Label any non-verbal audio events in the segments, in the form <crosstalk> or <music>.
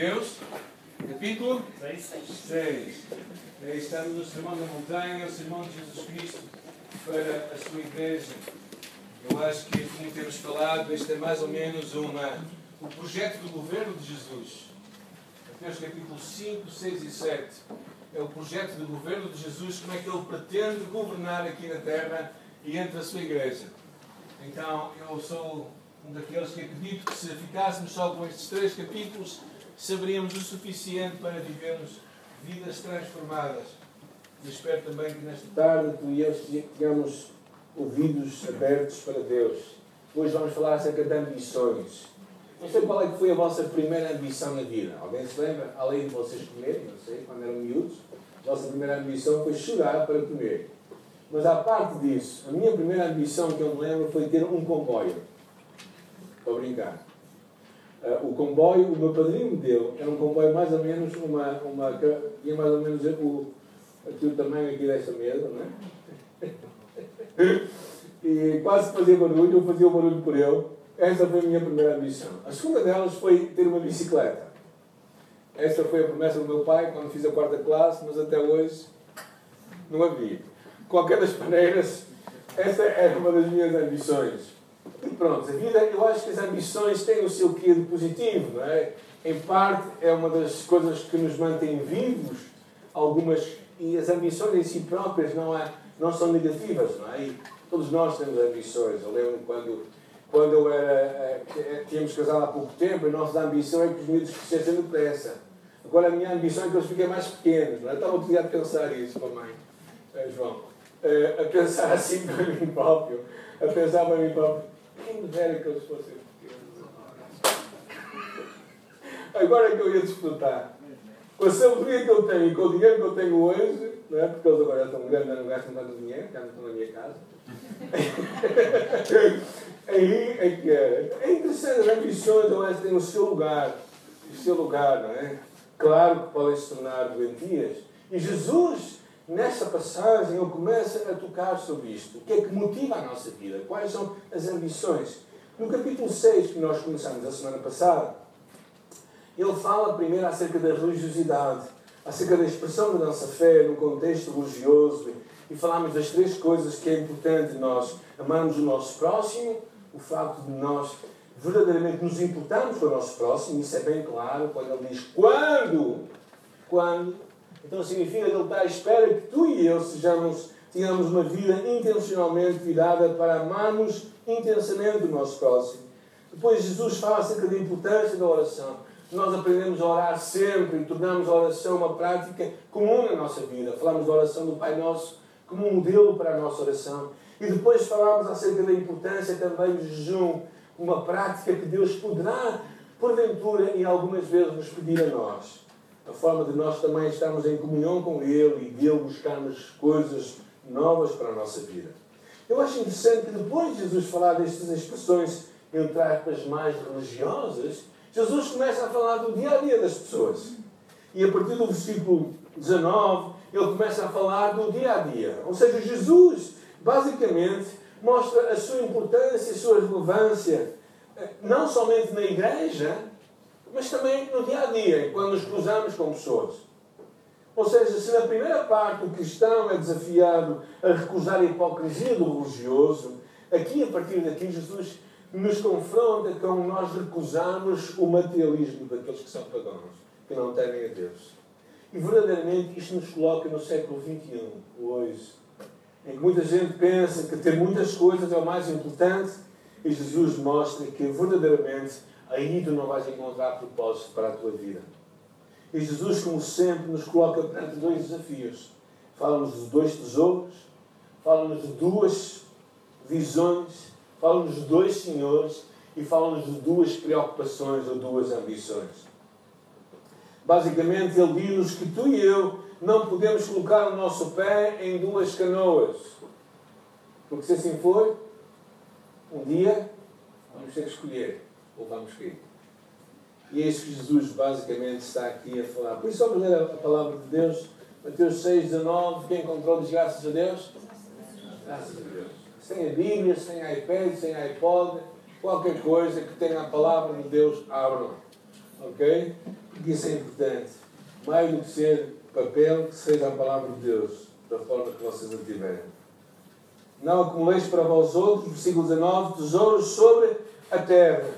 Mateus, capítulo 6. Estamos no Sermão da Montanha, o Sermão de Jesus Cristo para a sua igreja. Eu acho que, como temos falado, este é mais ou menos uma, o projeto do governo de Jesus. Mateus capítulo 5, 6 e 7. É o projeto do governo de Jesus, como é que ele pretende governar aqui na terra e entre a sua igreja. Então, eu sou um daqueles que acredito que se ficássemos só com estes três capítulos, saberíamos o suficiente para vivermos vidas transformadas. E espero também que nesta tarde tu e eu tenhamos ouvidos abertos para Deus. Hoje vamos falar acerca de ambições. Não sei qual é que foi a vossa primeira ambição na vida. Alguém se lembra? Além de vocês comerem, não sei, quando eram miúdos, a vossa primeira ambição foi chorar para comer. Mas à parte disso, a minha primeira ambição que eu me lembro foi ter um comboio. Estou a brincar. Uh, o comboio, o meu padrinho me deu, era um comboio mais ou menos uma. uma tinha mais ou menos o, aqui o tamanho aqui desta mesa, não é? <laughs> e quase fazia barulho, eu fazia o barulho por ele. Essa foi a minha primeira ambição. A segunda delas foi ter uma bicicleta. Esta foi a promessa do meu pai quando fiz a quarta classe, mas até hoje não havia. Qualquer das maneiras, essa é uma das minhas ambições. Pronto, a vida, eu acho que as ambições têm o seu quê de positivo, não é? Em parte, é uma das coisas que nos mantém vivos, algumas, e as ambições em si próprias não, é, não são negativas, não é? E todos nós temos ambições. Eu lembro quando, quando eu era, eh, eh, tínhamos casado há pouco tempo, a nossa ambição é que os miúdos crescessem depressa. Agora a minha ambição é que eles fiquem mais pequenos, não é? Estava a pensar isso, mamãe, eh, João, a pensar <laughs> assim para mim próprio, a pensar para mim próprio quem que eles fossem. Agora é que eu ia desfrutar. Com a sabedoria que eu tenho e com o dinheiro que eu tenho hoje, não é? porque eles agora estão grandes, não gastam tanto dinheiro, já não estão na minha casa. <laughs> Aí é que é. É interessante, as ambições elas têm o seu lugar. O seu lugar, não é? Claro que podem se tornar doentias. E Jesus nessa passagem ele começa a tocar sobre isto. O que é que motiva a nossa vida? Quais são as ambições? No capítulo 6, que nós começamos a semana passada, ele fala primeiro acerca da religiosidade, acerca da expressão da nossa fé no contexto religioso, e falamos das três coisas que é importante nós amarmos o nosso próximo, o facto de nós verdadeiramente nos importarmos com o nosso próximo, isso é bem claro quando ele diz quando, quando então significa que Ele está à espera que tu e eu sejamos, tenhamos uma vida intencionalmente virada para amarmos intensamente o nosso próximo. Depois Jesus fala acerca da importância da oração. Nós aprendemos a orar sempre e tornamos a oração uma prática comum na nossa vida. Falamos da oração do Pai Nosso como um modelo para a nossa oração. E depois falamos acerca da importância também do jejum, uma prática que Deus poderá, porventura, e algumas vezes nos pedir a nós a forma de nós também estarmos em comunhão com Ele e dele buscarmos coisas novas para a nossa vida. Eu acho interessante que depois de Jesus falar destas expressões, entre aspas, mais religiosas, Jesus começa a falar do dia a dia das pessoas. E a partir do versículo 19, ele começa a falar do dia a dia. Ou seja, Jesus, basicamente, mostra a sua importância, a sua relevância, eh, não somente na igreja, mas também no dia a dia, quando nos cruzamos com pessoas. Ou seja, se na primeira parte o cristão é desafiado a recusar a hipocrisia do religioso, aqui, a partir daqui, Jesus nos confronta com nós recusarmos o materialismo daqueles que são pagãos, que não temem a Deus. E verdadeiramente isto nos coloca no século XXI, hoje, em que muita gente pensa que ter muitas coisas é o mais importante, e Jesus mostra que verdadeiramente aí tu não vais encontrar propósito para a tua vida. E Jesus, como sempre, nos coloca perante dois desafios. Fala-nos de dois tesouros, fala-nos de duas visões, fala-nos de dois senhores e fala-nos de duas preocupações ou duas ambições. Basicamente, ele diz-nos que tu e eu não podemos colocar o nosso pé em duas canoas. Porque se assim for, um dia vamos ter que escolher ou vamos cair. E é isso que Jesus basicamente está aqui a falar. Por isso vamos ler a palavra de Deus, Mateus 6, 19. Quem encontrou diz graças a Deus? Graças a Deus. Sem a Bíblia, sem iPad, sem iPod, qualquer coisa que tenha a palavra de Deus, abram. Ok? porque isso é importante. Mais do que ser papel, que seja a palavra de Deus, da forma que vocês a tiverem. Não acumuleis para vós outros, versículo 19, tesouros sobre a terra,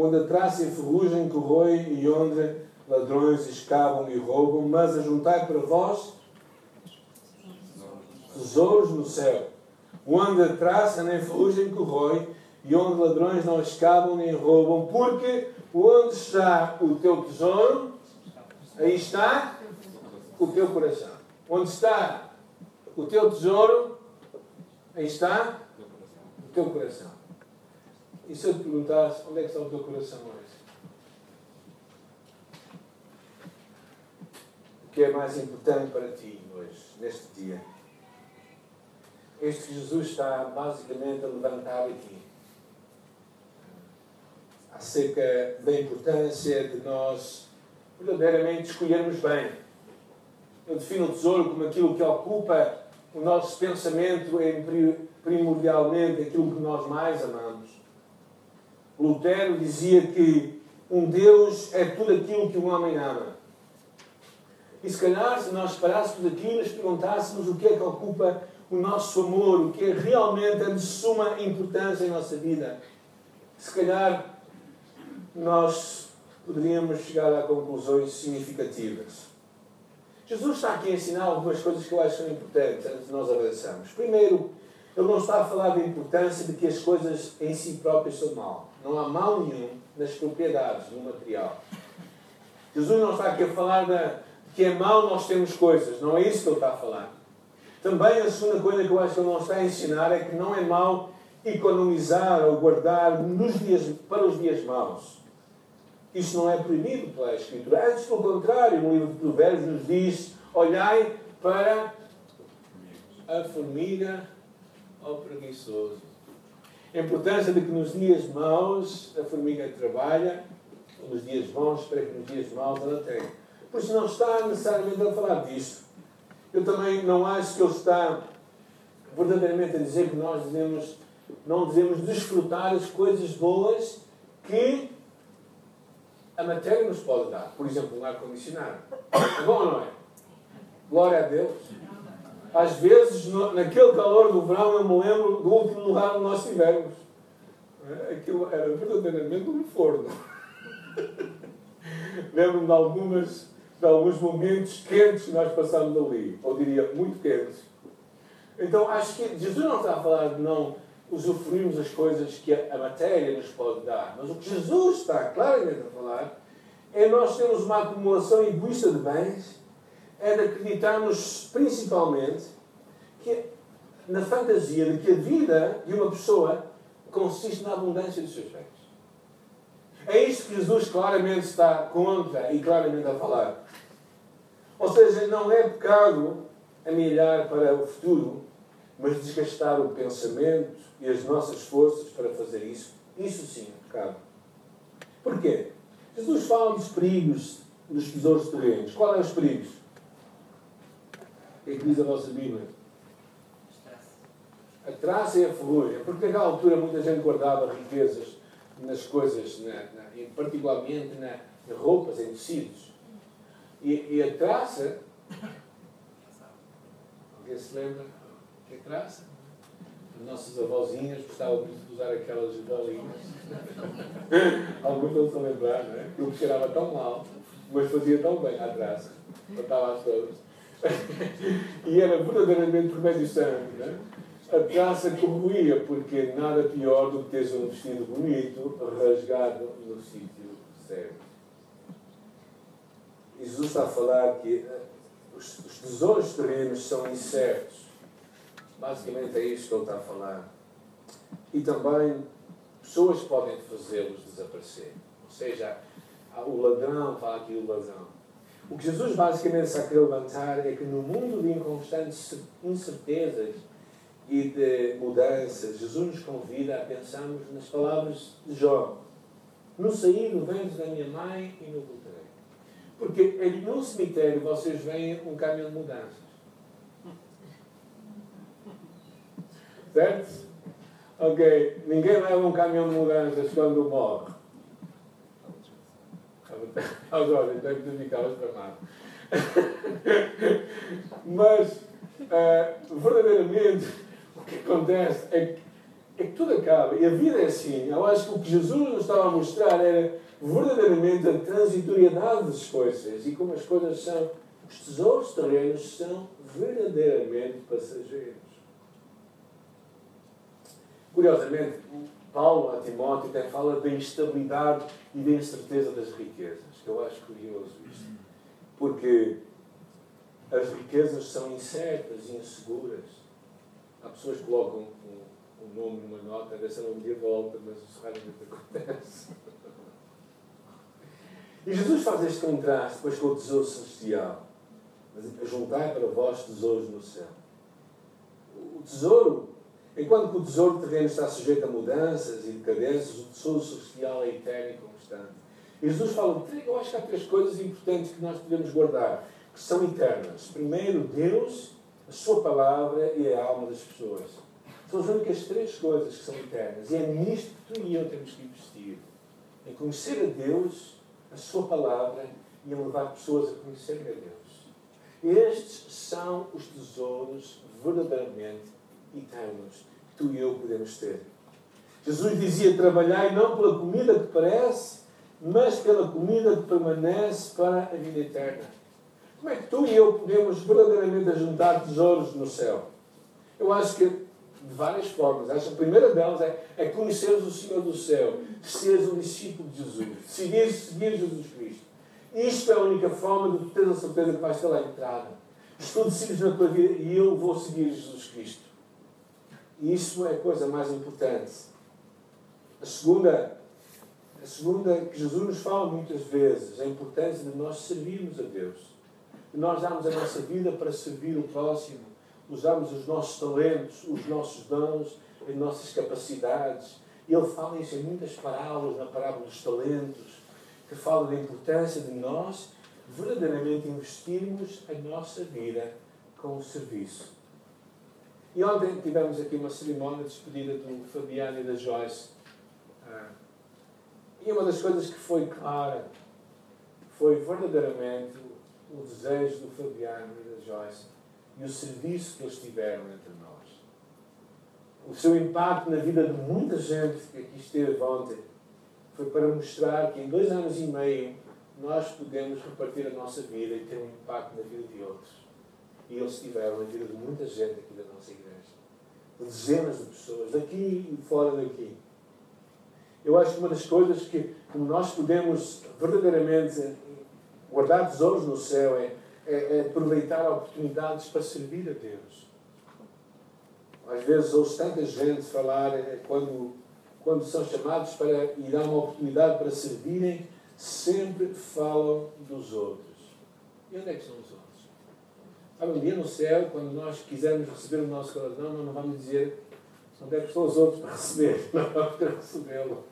onde a traça e a ferrugem corroem e onde ladrões escavam e roubam, mas ajuntai para vós tesouros no céu, onde a traça nem ferrugem corrói e onde ladrões não escavam nem roubam, porque onde está o teu tesouro, aí está o teu coração. Onde está o teu tesouro, aí está o teu coração. E se eu te perguntasse onde é que está o teu coração hoje? O que é mais importante para ti hoje, neste dia? Este Jesus está basicamente a levantar aqui acerca da importância de nós verdadeiramente escolhermos bem. Eu defino o tesouro como aquilo que ocupa o nosso pensamento em primordialmente aquilo que nós mais amamos. Lutero dizia que um Deus é tudo aquilo que um homem ama. E se calhar, se nós parássemos aqui e nos perguntássemos o que é que ocupa o nosso amor, o que é realmente de suma importância em nossa vida, se calhar nós poderíamos chegar a conclusões significativas. Jesus está aqui a ensinar algumas coisas que eu acho são importantes antes de nós avançarmos. Primeiro, ele não está a falar da importância de que as coisas em si próprias são mal. Não há mal nenhum nas propriedades, no material. Jesus não está aqui a falar de que é mal nós termos coisas. Não é isso que ele está a falar. Também a segunda coisa que eu acho que ele não está a ensinar é que não é mal economizar ou guardar nos dias, para os dias maus. Isso não é proibido pela Escritura. Antes, pelo contrário, no livro de Provérbios nos diz: olhai para a formiga ao preguiçoso. A importância de que nos dias maus a formiga trabalha, nos dias bons, para que nos dias maus ela tenha. Por isso não está necessariamente a falar disso. Eu também não acho que ele está verdadeiramente a dizer que nós devemos, não devemos desfrutar as coisas boas que a matéria nos pode dar. Por exemplo, um ar-condicionado. É bom ou não é? Glória a Deus. Às vezes, no, naquele calor do verão, eu me lembro do último lugar onde nós estivemos. É? Aquilo era verdadeiramente um forno. <laughs> Lembro-me de, algumas, de alguns momentos quentes que nós passámos ali. Ou diria, muito quentes. Então, acho que Jesus não está a falar de não usufruirmos das coisas que a matéria nos pode dar. Mas o que Jesus está claramente a falar é nós termos uma acumulação egoísta de bens, é de acreditarmos principalmente que na fantasia de que a vida de uma pessoa consiste na abundância dos seus bens. É isto que Jesus claramente está contra e claramente a falar. Ou seja, não é pecado amelhar para o futuro, mas desgastar o pensamento e as nossas forças para fazer isso, isso sim é pecado. Porquê? Jesus fala dos perigos dos tesouros terrenos. Qual é os perigos? É que diz a vossa Bíblia? A traça e a ferrugem. Porque naquela altura muita gente guardava riquezas nas coisas, na, na, particularmente na, em roupas, em tecidos. E, e a traça. Alguém se lembra? Que é traça? nossas avózinhas gostavam muito de usar aquelas bolinhas. <laughs> Alguns não se lembrar, não é? Eu cheirava tão mal, mas fazia tão bem à traça. Matava-as todas. E era verdadeiramente por meio do sangue, não é? A traça corroía, porque nada pior do que teres um vestido bonito rasgado no sítio certo. Jesus está a falar que eh, os, os tesouros terrenos são incertos Basicamente é isso que ele está a falar. E também pessoas podem fazê-los desaparecer. Ou seja, o ladrão, fala aqui o ladrão. O que Jesus basicamente está a querer levantar é que no mundo de inconstantes incertezas e de mudanças, Jesus nos convida a pensarmos nas palavras de Jó. No sair do ventre da minha mãe e no voltarei. Porque no cemitério vocês veem um caminhão de mudanças. Certo? Ok, ninguém leva um caminhão de mudanças quando morre. <laughs> Agora, então tu ficavas tramado. Mas, uh, verdadeiramente, o que acontece é que, é que tudo acaba. E a vida é assim. Eu acho que o que Jesus nos estava a mostrar era verdadeiramente a transitoriedade das coisas e como as coisas são. Os tesouros terrenos são verdadeiramente passageiros. Curiosamente, Paulo a Timóteo até fala da instabilidade e da incerteza das riquezas, que eu acho curioso isto. Porque as riquezas são incertas e inseguras. Há pessoas que colocam um, um nome numa nota, a ver se ela um dia volta, mas isso raramente acontece. E Jesus faz este contraste depois com o tesouro celestial. Mas juntai para vós tesouros no céu. O tesouro, enquanto que o tesouro terreno está sujeito a mudanças e decadências, o tesouro celestial é eterno e constante. Jesus fala, eu acho que há três coisas importantes que nós podemos guardar, que são eternas. Primeiro, Deus, a Sua palavra e a alma das pessoas. São as únicas três coisas que são eternas. E é nisto que tu e eu temos que investir. Em conhecer a Deus, a Sua palavra e em levar pessoas a conhecerem a Deus. Estes são os tesouros verdadeiramente eternos que tu e eu podemos ter. Jesus dizia: Trabalhai não pela comida que parece, mas pela comida que permanece para a vida eterna. Como é que tu e eu podemos verdadeiramente ajuntar tesouros no céu? Eu acho que de várias formas. Acho que a primeira delas é, é conheceres o Senhor do céu, seres um discípulo de Jesus, seguir, seguir Jesus Cristo. Isto é a única forma de tu teres a certeza que vais ter lá entrada. Se tu decides na tua vida e eu vou seguir Jesus Cristo. Isso é a coisa mais importante. A segunda, a segunda que Jesus nos fala muitas vezes, a importância de nós servirmos a Deus. De nós darmos a nossa vida para servir o próximo. Usarmos os nossos talentos, os nossos dons, as nossas capacidades. Ele fala isso em muitas parábolas, na parábola dos talentos, que fala da importância de nós verdadeiramente investirmos a nossa vida com o serviço. E ontem tivemos aqui uma cerimónia de despedida do Fabiano e da Joyce. Ah, e uma das coisas que foi clara foi verdadeiramente o desejo do Fabiano e da Joyce e o serviço que eles tiveram entre nós. O seu impacto na vida de muita gente que aqui esteve ontem foi para mostrar que em dois anos e meio nós podemos repartir a nossa vida e ter um impacto na vida de outros. E eles tiveram na vida de muita gente aqui da nossa igreja. De dezenas de pessoas, daqui e fora daqui. Eu acho que uma das coisas que nós podemos verdadeiramente guardar tesouros no céu é, é, é aproveitar oportunidades para servir a Deus. Às vezes ouço tanta gente falar é, quando, quando são chamados para ir dar uma oportunidade para servirem sempre falam dos outros. E onde é que são os outros? Um dia no céu, quando nós quisermos receber o nosso coração, nós não vamos dizer onde é que estão os outros para receber. <laughs> Não vamos recebê-lo.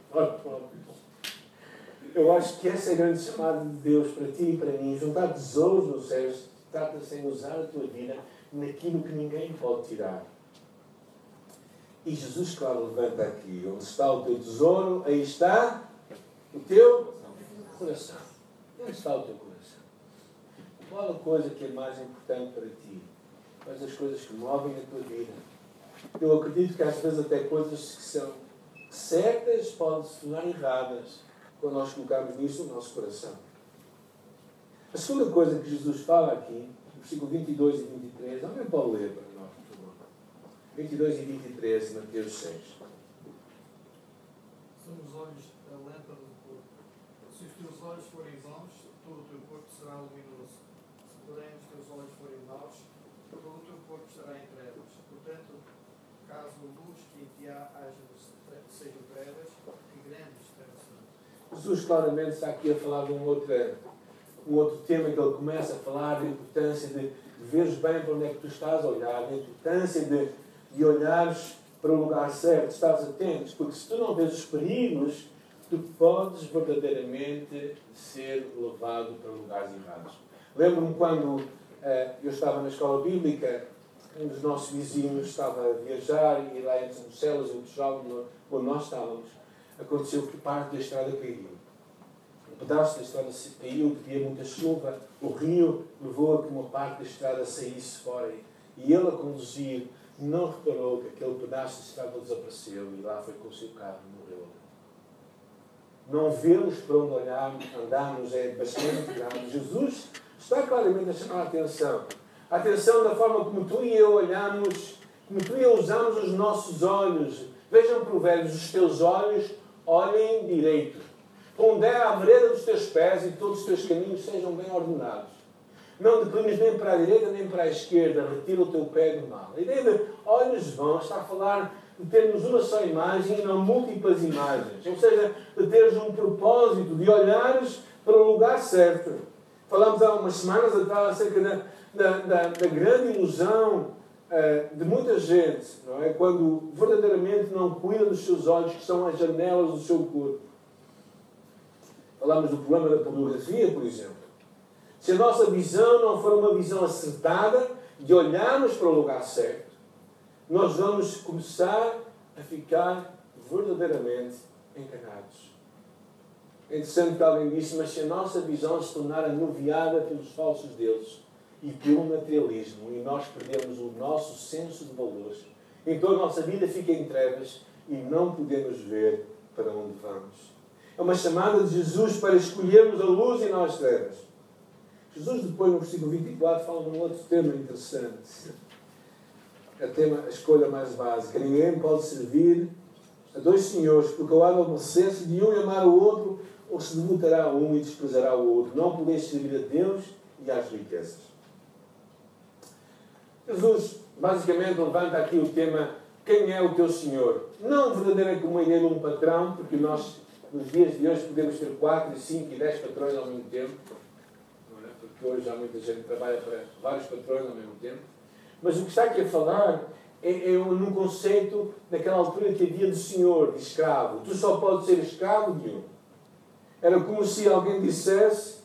Eu acho que essa é a grande chamada de Deus para ti e para mim. Juntar tesouros nos céus trata-se em usar a tua vida naquilo que ninguém pode tirar. E Jesus, claro, levanta aqui. Onde está o teu tesouro, aí está o teu coração. Onde está o teu coração? Qual a coisa que é mais importante para ti? Quais as coisas que movem a tua vida? Eu acredito que às vezes até coisas que são certas podem se tornar erradas quando nós colocarmos nisso o nosso coração. A segunda coisa que Jesus fala aqui, versículo 22 e 23, alguém pode ler para nós, por favor. 22 e 23, Mateus 6. São os olhos a lâmpada se os teus olhos forem bons, todo o teu corpo será luminoso. Porém, os teus olhos forem maus, todo o teu corpo estará em trevas. Portanto, caso a luz que em ti há sejam trevas, que grandes trevas são. Jesus claramente está aqui a falar de um outro, um outro tema que ele começa a falar da importância de, de veres bem para onde é que tu estás a olhar, da importância de, de olhares para o lugar certo, estás atento, porque se tu não vês os perigos, tu podes verdadeiramente ser levado para lugares errados. Lembro-me quando uh, eu estava na escola bíblica, um dos nossos vizinhos estava a viajar e lá entre Bruxelas e o Portugal, onde nós estávamos, aconteceu que parte da estrada caiu. um pedaço da estrada caiu, havia muita chuva, o rio levou a que uma parte da estrada saísse fora. E ele a conduzir não reparou que aquele pedaço de estrada desapareceu e lá foi com o seu carro e morreu. Não vemos para onde olharmos, andarmos é bastante grave. Jesus está claramente a chamar a atenção. A atenção da forma como tu e eu olhamos, como tu e eu usamos os nossos olhos. Vejam provérbios, os teus olhos olhem direito. Pondera a vereda dos teus pés e todos os teus caminhos sejam bem ordenados. Não declines nem para a direita nem para a esquerda, retira o teu pé do mal. A ideia de olhos vão está a falar de termos uma só imagem e não múltiplas imagens. Ou seja, de teres um propósito, de olhares para o lugar certo. Falámos há umas semanas atrás acerca da, da, da, da grande ilusão uh, de muita gente, não é? Quando verdadeiramente não cuida dos seus olhos, que são as janelas do seu corpo. Falámos do problema da pornografia, por exemplo. Se a nossa visão não for uma visão acertada, de olharmos para o lugar certo, nós vamos começar a ficar verdadeiramente enganados. É interessante que alguém disse, mas se a nossa visão se tornar anuviada pelos falsos deuses e pelo materialismo e nós perdemos o nosso senso de valores, então a nossa vida fica em trevas e não podemos ver para onde vamos. É uma chamada de Jesus para escolhermos a luz e as trevas. Jesus, depois, no versículo 24, fala de um outro tema interessante. É tema, a escolha mais básica. Ninguém pode servir a dois senhores, porque ou há de aborrecer-se de um e amar o outro, ou se devotará a um e desprezará o outro. Não podeis servir a Deus e às riquezas. Jesus, basicamente, levanta aqui o tema quem é o teu Senhor? Não verdadeiramente como a ideia de um patrão, porque nós, nos dias de hoje, podemos ter quatro, cinco e dez patrões ao mesmo tempo porque hoje há muita gente que trabalha para vários patrões ao mesmo tempo. Mas o que está aqui a falar é, é num conceito daquela altura que havia de senhor, de escravo. Tu só podes ser escravo de um. Era como se alguém dissesse: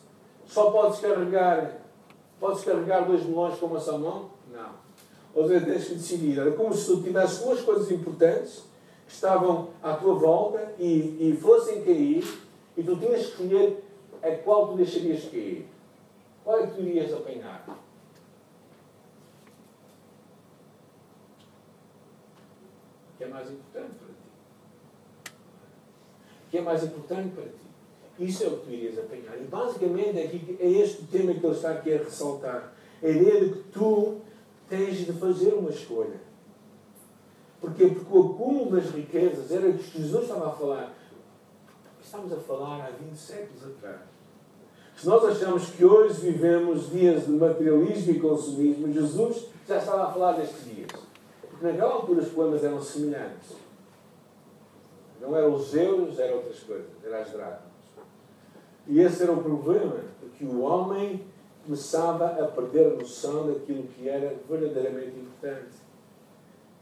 só podes carregar, podes carregar dois melões com uma só mão? Não. Ou seja, tens que decidir. Era como se tu tivesse duas coisas importantes que estavam à tua volta e, e fossem cair, e tu tinhas que escolher a qual tu deixarias cair. Qual é que tu irias apanhar? Que é mais importante para ti? O que é mais importante para ti? Isso é o que tu irias apanhar. E basicamente é, este o tema que ele está aqui a ressaltar. A ideia de que tu tens de fazer uma escolha. Porquê? Porque o acúmulo das riquezas era o que Jesus estava a falar. Estamos a falar há 20 séculos atrás. Se nós achamos que hoje vivemos dias de materialismo e consumismo, Jesus já estava a falar destes dias. Porque naquela altura os problemas eram semelhantes. Não eram os euros, eram outras coisas, eram as dracmas. E esse era o problema, porque o homem começava a perder a noção daquilo que era verdadeiramente importante.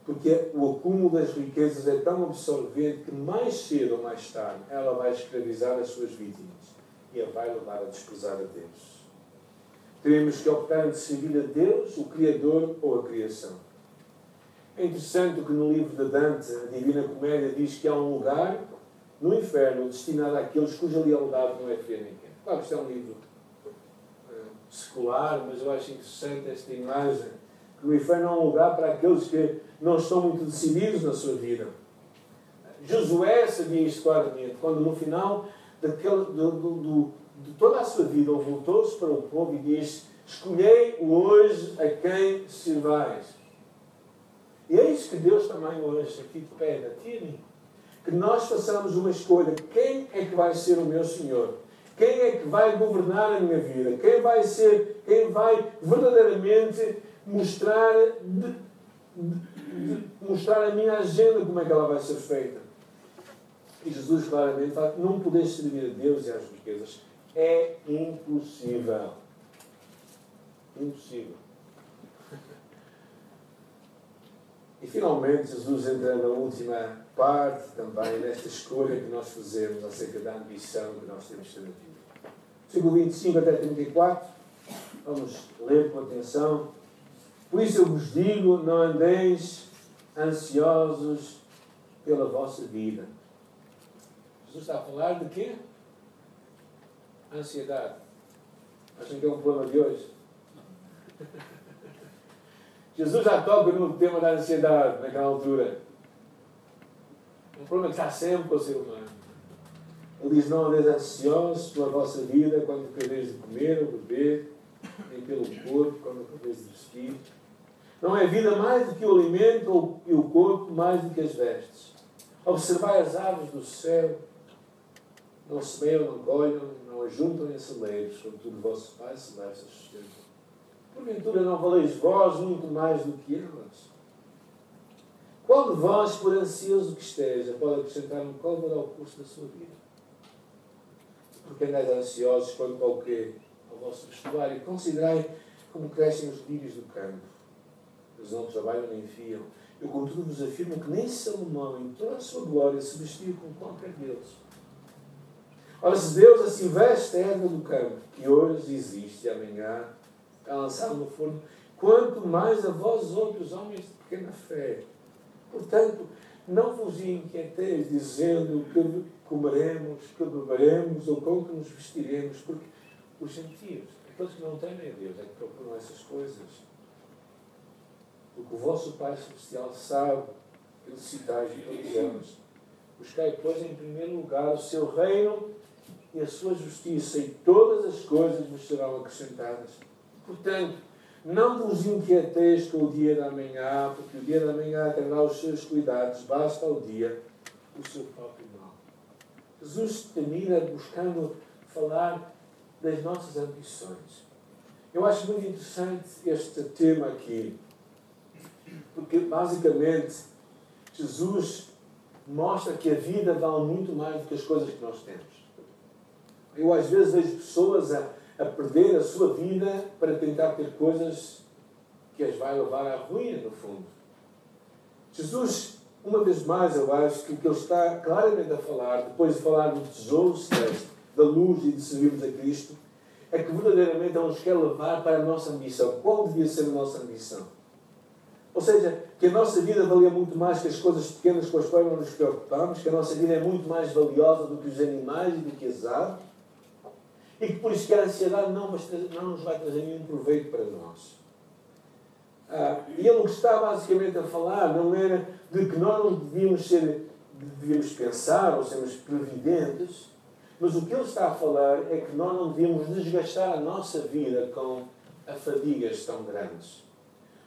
Porque o acúmulo das riquezas é tão absorvente que mais cedo ou mais tarde ela vai escravizar as suas vítimas e a vai levar a desprezar a Deus. Teremos que optar entre servir a Deus, o Criador ou a criação. É interessante que no livro de Dante, a Divina Comédia, diz que há um lugar no inferno destinado àqueles cuja lealdade não é quente. Claro que isto é um livro uh, secular, mas eu acho interessante esta imagem que o inferno é um lugar para aqueles que não estão muito decididos na sua vida. Josué sabia isto claramente, quando no final daquele, do, do, do, de toda a sua vida, ele voltou-se para o povo e disse: Escolhei hoje a quem servais. E é isso que Deus também hoje aqui pede a ti mim. Que nós façamos uma escolha. Quem é que vai ser o meu Senhor? Quem é que vai governar a minha vida? Quem vai ser, quem vai verdadeiramente mostrar, de, de, de, mostrar a minha agenda como é que ela vai ser feita? E Jesus claramente fala não podeis servir a Deus e às riquezas. É impossível. Impossível. E finalmente Jesus entra na última parte também, nesta escolha que nós fazemos acerca da ambição que nós temos na vida. Versículo 25 até 34. Vamos ler com atenção. Por isso eu vos digo: não andeis ansiosos pela vossa vida Jesus está a falar de quê? Ansiedade. Acham que é um problema de hoje? <laughs> Jesus já toca no tema da ansiedade naquela altura. Um problema que está sempre com o ser humano. Ele diz: Não andeis ansiosos pela vossa vida quando quereis de comer ou beber, nem pelo corpo quando quereis de vestir. Não é vida mais do que o alimento e o corpo mais do que as vestes. Observai as aves do céu, não semeiam, não colhem, não ajuntam em celeiros, contudo vosso Pai celeste as sustenta. Porventura não valeis vós muito mais do que elas? Qual de vós, por ansioso que esteja, pode acrescentar um côvado ao curso da sua vida? Porque andais ansiosos quanto ao quê? Ao vosso vestuário. Considerai como crescem os lírios do campo. Eles não trabalham nem fiam. Eu, contudo, vos afirmo que nem Salomão, em toda a sua glória, se vestiu com qualquer deles. Ora, se Deus assim veste a erva do campo, que hoje existe e amanhã é lançada no forno, quanto mais a vós outros homens de pequena fé. Portanto, não vos inquieteis dizendo que comeremos, que beberemos ou com que nos vestiremos, porque os gentios, aqueles que não temem a Deus, é que procuram essas coisas. Porque o vosso Pai Celestial sabe que necessitais todas elas. Buscai, pois, em primeiro lugar o seu reino e a sua justiça, e todas as coisas vos serão acrescentadas. Portanto, não vos inquieteis com o dia da manhã, porque o dia da manhã terá os seus cuidados, basta ao dia o seu próprio mal. Jesus termina buscando falar das nossas ambições. Eu acho muito interessante este tema aqui, porque basicamente Jesus mostra que a vida vale muito mais do que as coisas que nós temos. Eu às vezes vejo pessoas a, a perder a sua vida para tentar ter coisas que as vai levar à ruína, no fundo. Jesus, uma vez mais, eu acho que o que ele está claramente a falar, depois de falar do tesouro celeste, da luz e de servirmos a Cristo, é que verdadeiramente Ele nos quer levar para a nossa ambição. Qual devia ser a nossa ambição? Ou seja, que a nossa vida valia muito mais que as coisas pequenas com as quais não nos preocupamos, que a nossa vida é muito mais valiosa do que os animais e do que as aves, e que por isso que a ansiedade não, não nos vai trazer nenhum proveito para nós. Ah, e ele o que está basicamente a falar não era de que nós não devíamos ser, devíamos pensar ou sermos previdentes, mas o que ele está a falar é que nós não devíamos desgastar a nossa vida com fadigas tão grandes.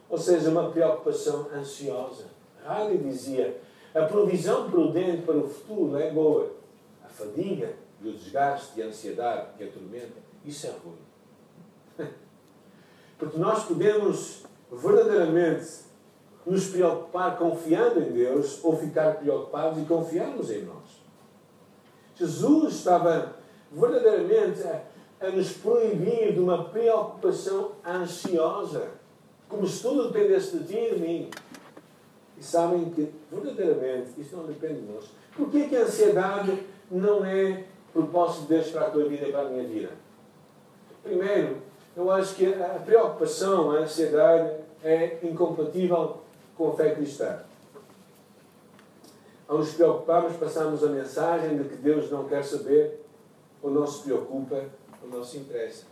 Ou seja, uma preocupação ansiosa. Riley dizia: a provisão prudente para o futuro é boa. A fadiga e o desgaste e a ansiedade e a tormenta, isso é ruim. <laughs> Porque nós podemos verdadeiramente nos preocupar confiando em Deus ou ficar preocupados e confiarmos em nós. Jesus estava verdadeiramente a, a nos proibir de uma preocupação ansiosa, como se tudo dependesse de ti e de mim. E sabem que verdadeiramente isso não depende de nós. Por que a ansiedade não é propósito de Deus para a tua vida e para a minha vida? Primeiro, eu acho que a preocupação, a ansiedade é incompatível com a fé cristã. Ao nos preocuparmos, passamos a mensagem de que Deus não quer saber, ou não se preocupa, ou não se interessa.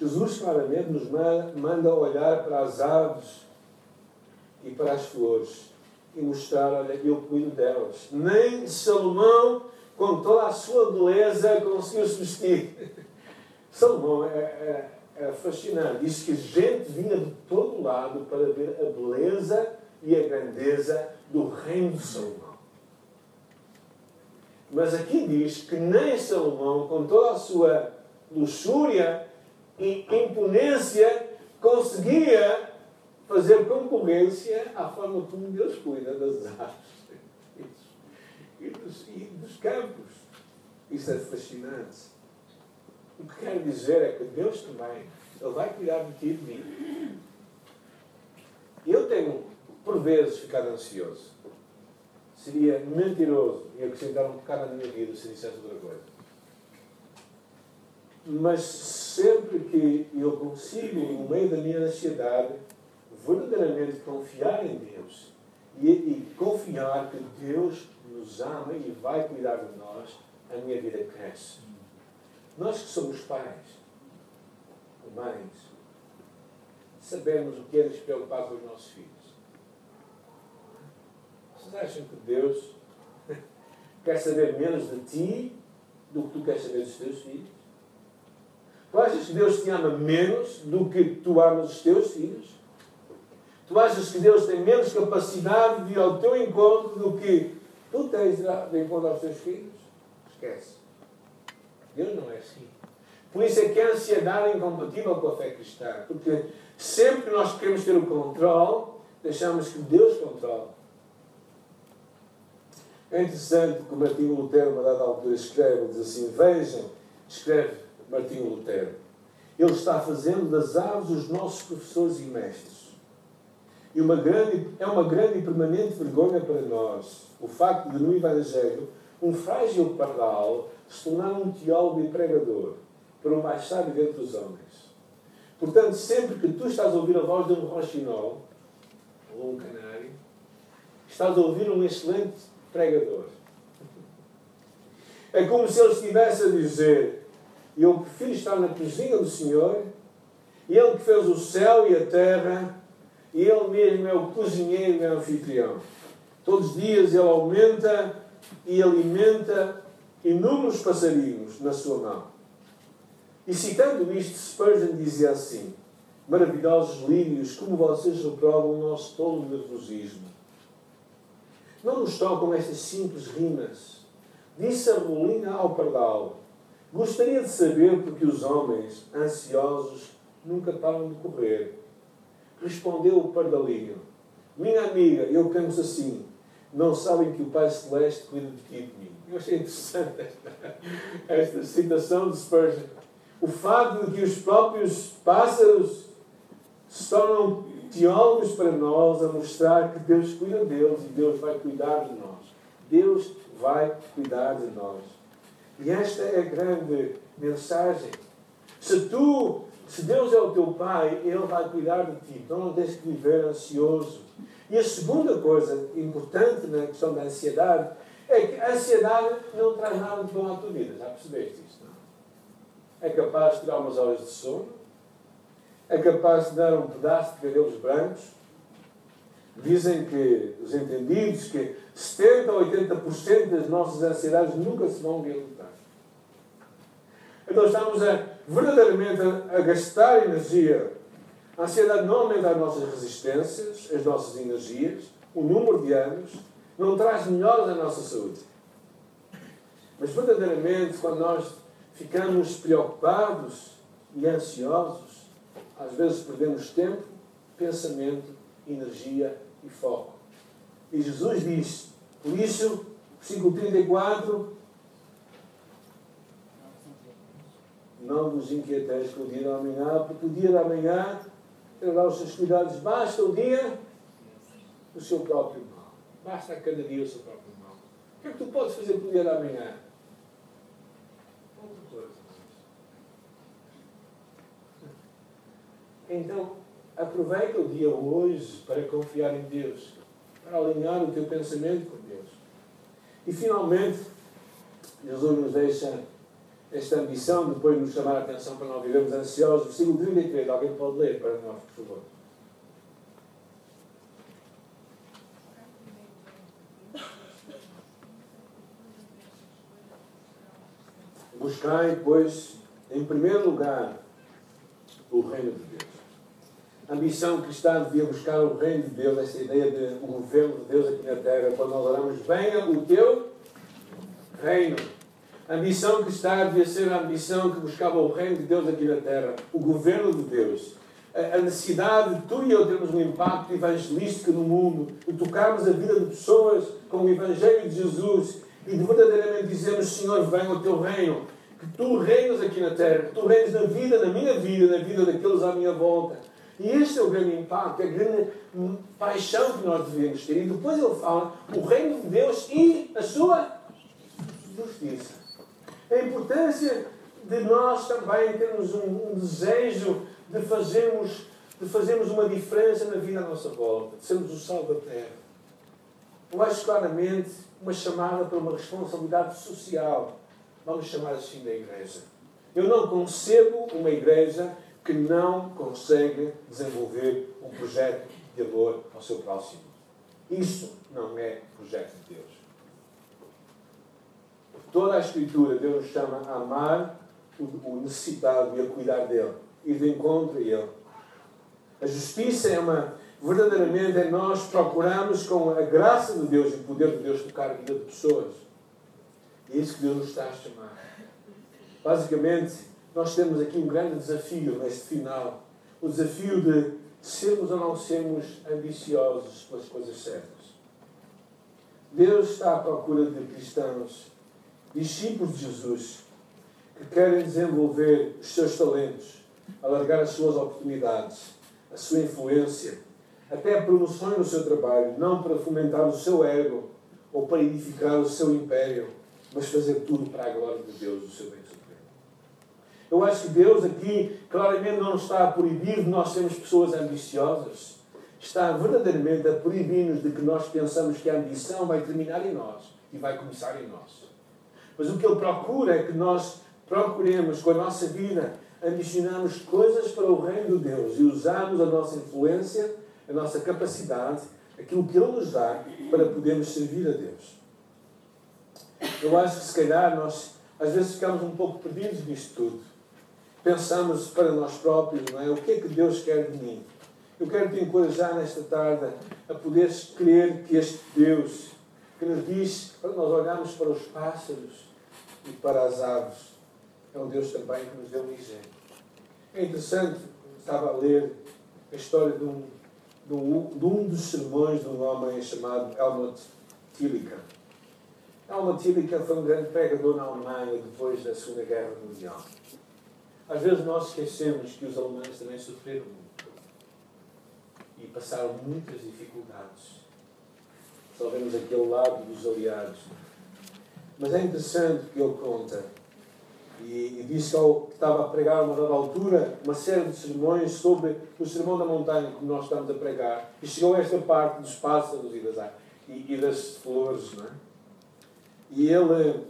Jesus claramente nos manda olhar para as aves e para as flores e mostrar, olha, eu cuido delas. Nem Salomão, com toda a sua beleza, conseguiu se vestir. Salomão é, é, é fascinante. Diz que gente vinha de todo lado para ver a beleza e a grandeza do reino de Salomão. Mas aqui diz que nem Salomão, com toda a sua luxúria e imponência, conseguia fazer concorrência à forma como Deus cuida das aves e dos, e dos campos. Isso é fascinante. O que quero dizer é que Deus também, Ele vai cuidar de ti e de mim. Eu tenho, por vezes, ficado ansioso seria mentiroso e acrescentar um bocado na minha vida se dissesse outra coisa. Mas sempre que eu consigo, no meio da minha ansiedade, verdadeiramente confiar em Deus e, e confiar que Deus nos ama e vai cuidar de nós, a minha vida cresce. Nós que somos pais, mães, sabemos o que é nos preocupar com os nossos filhos. Vocês acham que Deus <laughs> quer saber menos de ti do que tu queres saber dos teus filhos? Tu achas que Deus te ama menos do que tu amas os teus filhos? Tu achas que Deus tem menos capacidade de ir ao teu encontro do que tu tens de encontro aos teus filhos? Esquece. Deus não é assim. Por isso é que a ansiedade é incompatível com a fé cristã. Porque sempre que nós queremos ter o controle, deixamos que Deus controle. É interessante que o Martinho Lutero, a dada altura, escreve, diz assim: Vejam, escreve Martinho Lutero, ele está fazendo das aves os nossos professores e mestres. E uma grande, é uma grande e permanente vergonha para nós o facto de, no Evangelho, um frágil pardal se tornar um teólogo e pregador, para o mais sábio dentre os homens. Portanto, sempre que tu estás a ouvir a voz de um roxinol, ou um canário, estás a ouvir um excelente pregador. É como se ele estivesse a dizer: Eu prefiro estar na cozinha do Senhor, e Ele que fez o céu e a terra, e Ele mesmo é o cozinheiro e anfitrião. Todos os dias Ele aumenta e alimenta inúmeros passarinhos na sua mão. E citando isto, Spurgeon dizia assim: Maravilhosos lírios, como vocês reprovam o nosso tolo nervosismo. Não nos tocam estas simples rimas. Disse a Rolina ao pardal: Gostaria de saber porque os homens, ansiosos, nunca param de correr. Respondeu o pardalinho: Minha amiga, eu penso assim: não sabem que o Pai Celeste cuida de ti e de mim. Eu achei interessante esta, esta citação de Spurgeon. O facto de que os próprios pássaros se tornam teólogos para nós a mostrar que Deus cuida deles e Deus vai cuidar de nós. Deus vai cuidar de nós. E esta é a grande mensagem. Se tu, se Deus é o teu Pai, Ele vai cuidar de ti. Então não tens que viver ansioso. E a segunda coisa importante na questão da ansiedade é que a ansiedade não traz nada de bom à tua vida. Já percebeste isto? Não? É capaz de tirar umas horas de sono, é capaz de dar um pedaço de cabelos brancos. Dizem que os entendidos que 70 ou 80% das nossas ansiedades nunca se vão realizar. Então estamos a, verdadeiramente a, a gastar energia. A ansiedade não aumenta as nossas resistências, as nossas energias, o número de anos, não traz melhoras à nossa saúde. Mas verdadeiramente, quando nós ficamos preocupados e ansiosos, às vezes perdemos tempo, pensamento, energia e foco. E Jesus diz, por isso, versículo 34, não vos inquieteis com o dia da manhã, porque o dia da manhã terá os seus cuidados. Basta o dia do seu próprio mal. Basta a cada dia o seu próprio mal. O que é que tu podes fazer pelo dia da manhã? Pouca coisa. Então, aproveita o dia hoje para confiar em Deus, para alinhar o teu pensamento com Deus. E finalmente, Jesus nos deixa esta ambição, depois de nos chamar a atenção para não vivermos ansiosos. Versículo 33, alguém pode ler para nós, por favor. Buscai, pois, em primeiro lugar, o reino de Deus. A ambição cristã devia buscar o reino de Deus, essa ideia de o governo de Deus aqui na terra, quando nós oramos, venha o teu reino. A ambição cristã devia ser a ambição que buscava o reino de Deus aqui na terra, o governo de Deus. A necessidade de tu e eu termos um impacto evangelístico no mundo, de tocarmos a vida de pessoas com o Evangelho de Jesus e de verdadeiramente dizermos: Senhor, venha o teu reino, que tu reinas aqui na terra, que tu reinas na vida, na minha vida, na vida daqueles à minha volta. E este é o grande impacto, é a grande paixão que nós devemos ter. E depois ele fala o reino de Deus e a sua justiça. A importância de nós também termos um, um desejo de fazermos, de fazermos uma diferença na vida à nossa volta, de sermos o sal da terra. Acho claramente uma chamada para uma responsabilidade social. Vamos chamar assim da igreja. Eu não concebo uma igreja que não consegue desenvolver um projeto de amor ao seu próximo. Isso não é projeto de Deus. Toda a Escritura, Deus nos chama a amar o necessitado e a cuidar dele, ir de encontro a ele. A justiça é uma, verdadeiramente, é nós procuramos com a graça de Deus e o poder de Deus tocar a vida de pessoas. E é isso que Deus nos está a chamar. Basicamente, nós temos aqui um grande desafio neste final. O desafio de sermos ou não sermos ambiciosos pelas coisas certas. Deus está à procura de cristãos, discípulos de Jesus, que querem desenvolver os seus talentos, alargar as suas oportunidades, a sua influência, até promoções no seu trabalho, não para fomentar o seu ego ou para edificar o seu império, mas fazer tudo para a glória de Deus, o seu bem supremo. Eu acho que Deus aqui claramente não está a proibir de nós sermos pessoas ambiciosas. Está verdadeiramente a proibir-nos de que nós pensamos que a ambição vai terminar em nós e vai começar em nós. Mas o que Ele procura é que nós procuremos com a nossa vida ambicionarmos coisas para o reino de Deus e usarmos a nossa influência, a nossa capacidade, aquilo que Ele nos dá para podermos servir a Deus. Eu acho que se calhar nós às vezes ficamos um pouco perdidos nisto tudo. Pensamos para nós próprios, não é? O que é que Deus quer de mim? Eu quero te encorajar nesta tarde a poderes crer que este Deus que nos diz para nós olharmos para os pássaros e para as aves é um Deus também que nos deu um exemplo. É interessante, estava a ler a história de um, de um, de um dos sermões de um homem chamado Helmut Tilliker. Helmut Tilliker foi um grande pregador na Alemanha depois da Segunda Guerra Mundial. Às vezes nós esquecemos que os alemães também sofreram muito e passaram muitas dificuldades. Só vemos aquele lado dos aliados. Mas é interessante que ele conta e, e disse que estava a pregar uma dada altura uma série de sermões sobre o sermão da montanha que nós estamos a pregar. E chegou a esta parte dos pássaros e das, e, e das flores. Não é? E ele,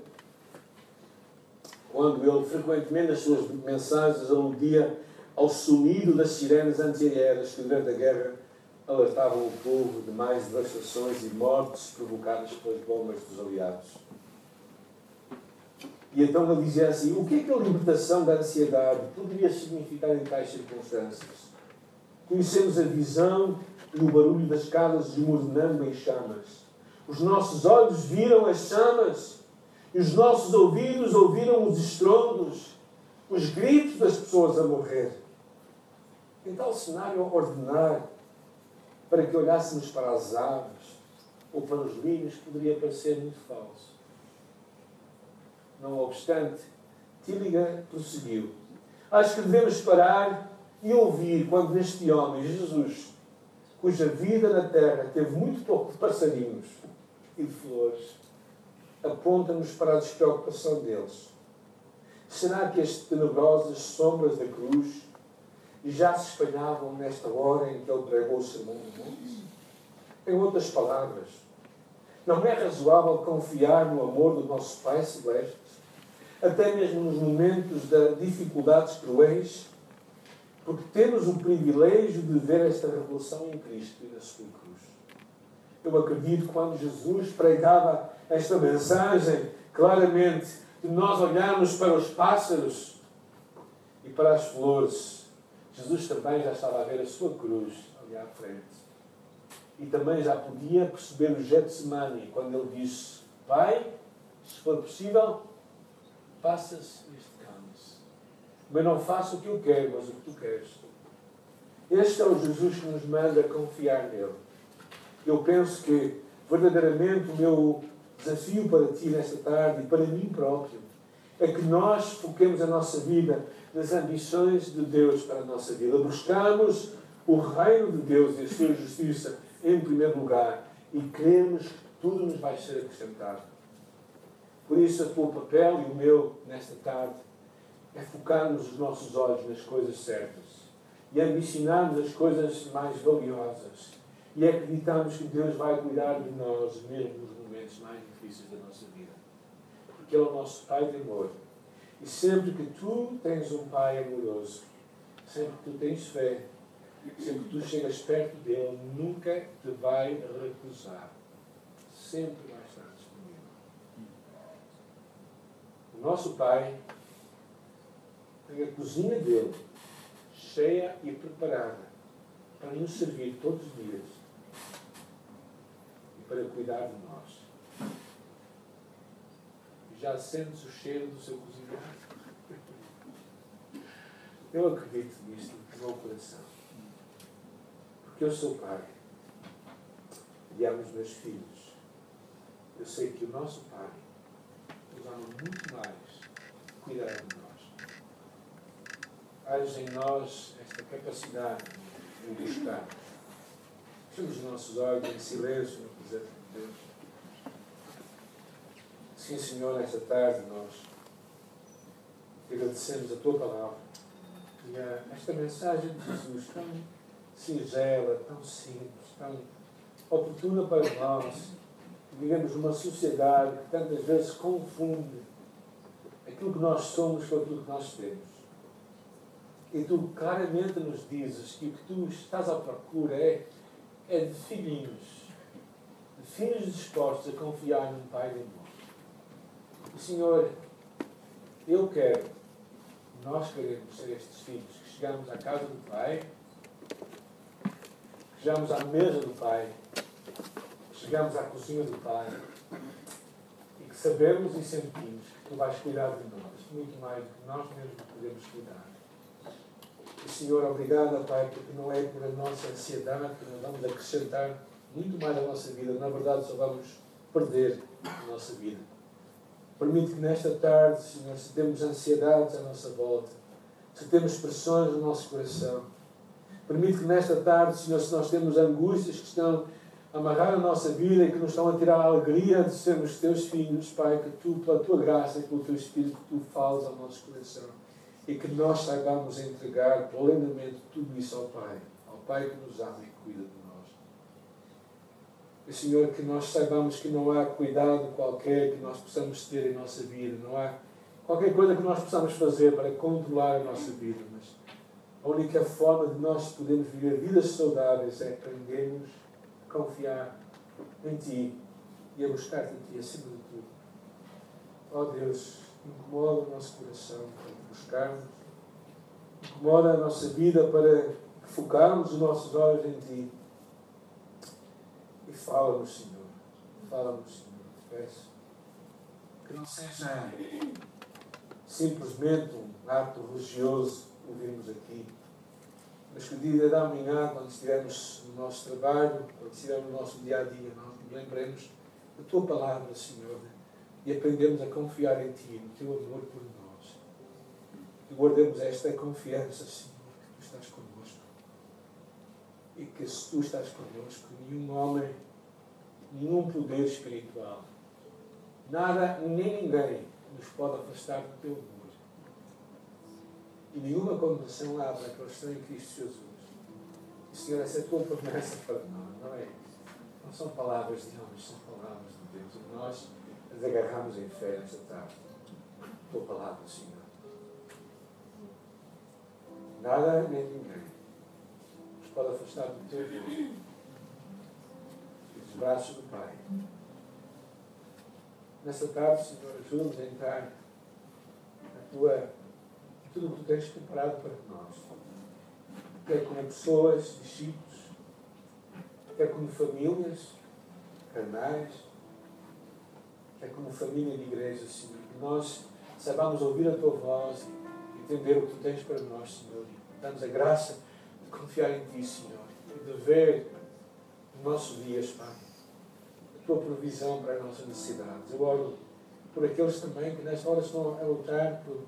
quando ele frequentemente nas suas mensagens aludia ao sumido das sirenes antiaéreas que durante a guerra alertavam o povo de mais devastações e mortes provocadas pelas bombas dos aliados. E então ele dizia assim: o que é que a libertação da ansiedade poderia significar em tais circunstâncias? Conhecemos a visão e o barulho das casas desmoronando em chamas. Os nossos olhos viram as chamas e os nossos ouvidos ouviram os estrondos, os gritos das pessoas a morrer. Em tal cenário, ordenar para que olhássemos para as aves ou para os lírios poderia parecer muito falso. Não obstante, Tilligan prosseguiu. Acho que devemos parar e ouvir quando neste homem, Jesus, cuja vida na terra teve muito pouco de passarinhos e de flores, aponta-nos para a despreocupação deles. Será que as tenebrosas sombras da cruz já se espalhavam nesta hora em que ele pregou o sermão do monte? Em outras palavras, não é razoável confiar no amor do nosso Pai Celeste até mesmo nos momentos de dificuldades cruéis, porque temos o privilégio de ver esta revelação em Cristo e na sua cruz. Eu acredito que quando Jesus pregava esta mensagem, claramente, de nós olharmos para os pássaros e para as flores, Jesus também já estava a ver a sua cruz ali à frente. E também já podia perceber o Getsemane, quando ele disse: Pai, se for possível, faças este cálice. Mas não faço o que eu quero, mas o que tu queres. Este é o Jesus que nos manda confiar nele. Eu penso que verdadeiramente o meu desafio para ti nesta tarde e para mim próprio é que nós foquemos a nossa vida nas ambições de Deus para a nossa vida. Buscamos o reino de Deus e a sua justiça em primeiro lugar e cremos que tudo nos vai ser acrescentado. Por isso, o teu papel e o meu nesta tarde é focarmos os nossos olhos nas coisas certas e ambicionarmos as coisas mais valiosas e acreditarmos que Deus vai cuidar de nós mesmo nos momentos mais difíceis da nossa vida. Porque Ele é o nosso Pai de amor E sempre que tu tens um Pai amoroso, sempre que tu tens fé, sempre que tu chegas perto dele, nunca te vai recusar. Sempre vai estar disponível. O nosso Pai tem a cozinha dele cheia e preparada para nos servir todos os dias e para cuidar de nós. Já sentes o cheiro do seu cozinhar? Eu acredito nisto no meu coração. Porque eu sou pai e amo os meus filhos. Eu sei que o nosso pai nos ama muito mais, cuidará de nós. Haja em nós esta capacidade de buscar. Fechamos os nossos olhos em silêncio no presente de Deus. Sim, Senhor, nesta tarde nós agradecemos a tua palavra e a esta mensagem de Jesus tão singela, tão simples, tão oportuna para nós. Vivemos numa sociedade que tantas vezes confunde aquilo que nós somos com aquilo que nós temos. E tu claramente nos dizes que o que tu estás à procura é, é de filhinhos, de filhos dispostos a confiar num Pai de amor. E, Senhor, eu quero, nós queremos ser estes filhos que chegamos à casa do Pai, que chegamos à mesa do Pai, que chegamos à cozinha do Pai e que sabemos e sentimos que Tu vais cuidar de nós, muito mais do que nós mesmos podemos cuidar. E, Senhor, obrigado, Pai, porque não é por a nossa ansiedade que nós vamos acrescentar muito mais à nossa vida. Na verdade, só vamos perder a nossa vida. Permite que nesta tarde, Senhor, se temos ansiedades à nossa volta, se temos pressões no nosso coração, permite que nesta tarde, Senhor, se nós temos angústias que estão a amarrar a nossa vida e que nos estão a tirar a alegria de sermos teus filhos, Pai, que tu, pela tua graça e pelo teu Espírito, tu fales ao nosso coração e que nós saibamos entregar plenamente tudo isso ao Pai, ao Pai que nos ama e cuida de nós. Senhor, que nós saibamos que não há cuidado qualquer que nós possamos ter em nossa vida, não há qualquer coisa que nós possamos fazer para controlar a nossa vida, mas a única forma de nós podermos viver vidas saudáveis é aprendermos a confiar em Ti e a buscar-te em Ti acima de tudo. Ó oh, Deus, incomoda o nosso coração para buscarmos, incomoda a nossa vida para focarmos os nossos olhos em Ti. E fala-nos, Senhor. Fala-nos, Senhor. Te peço. Que não seja simplesmente um ato religioso que ouvimos aqui, mas que o dia da manhã, quando estivermos no nosso trabalho, quando estivermos no nosso dia a dia, nós lembremos da Tua palavra, Senhor, e aprendemos a confiar em Ti, no Teu amor por nós. E guardemos esta confiança, Senhor, que Tu estás connosco. E que se Tu estás connosco, nenhum homem, nenhum poder espiritual, nada nem ninguém nos pode afastar do Teu amor. E nenhuma condenação há para que estão em Cristo Jesus. Senhor, essa é a Tua promessa para nós, não é? Não são palavras de homens, são palavras de Deus. E nós as agarramos em fé nesta tarde. Tua palavra, Senhor. Nada nem ninguém pode afastar do Teu Deus e dos braços do Pai. Nesta tarde, Senhor, ajuda-nos a entrar na Tua tudo o que tu tens preparado para nós. Quer como pessoas, discípulos, quer como famílias, canais, quer como família de igreja, Senhor. Que nós saibamos ouvir a tua voz e entender o que tu tens para nós, Senhor. Dá-nos a graça confiar em ti, Senhor, e de ver nos nossos dias, Pai, a tua provisão para as nossas necessidades. Eu oro por aqueles também que nesta hora estão a lutar por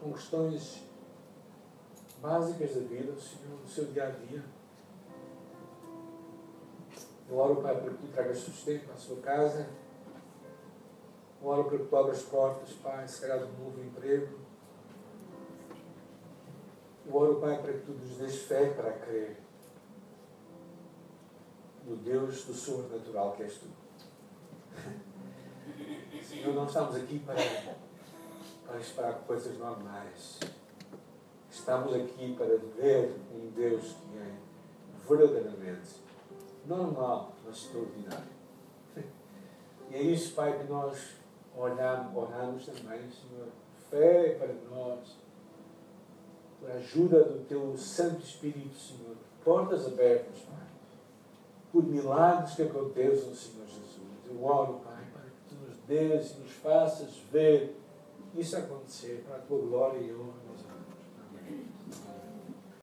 com questões básicas da vida, Senhor, no seu dia a dia. Eu oro, Pai, para que tu tragas sustento à sua casa. Eu oro para que tu abras portas, Pai, se calhar de um novo emprego. Oro, Pai, para que tu nos dês fé para crer no Deus do sobrenatural que és tu. Senhor, não estamos aqui para para esperar coisas normais. Estamos aqui para ver um Deus que é verdadeiramente normal, mas extraordinário. E é isso, Pai, que nós oramos, oramos também, Senhor. Fé para nós, por ajuda do Teu Santo Espírito, Senhor. Portas abertas, Pai. Por milagres que aconteçam, Senhor Jesus. Eu oro, Pai, para que Tu nos dês e nos faças ver isso acontecer para a Tua glória e honra. Amém.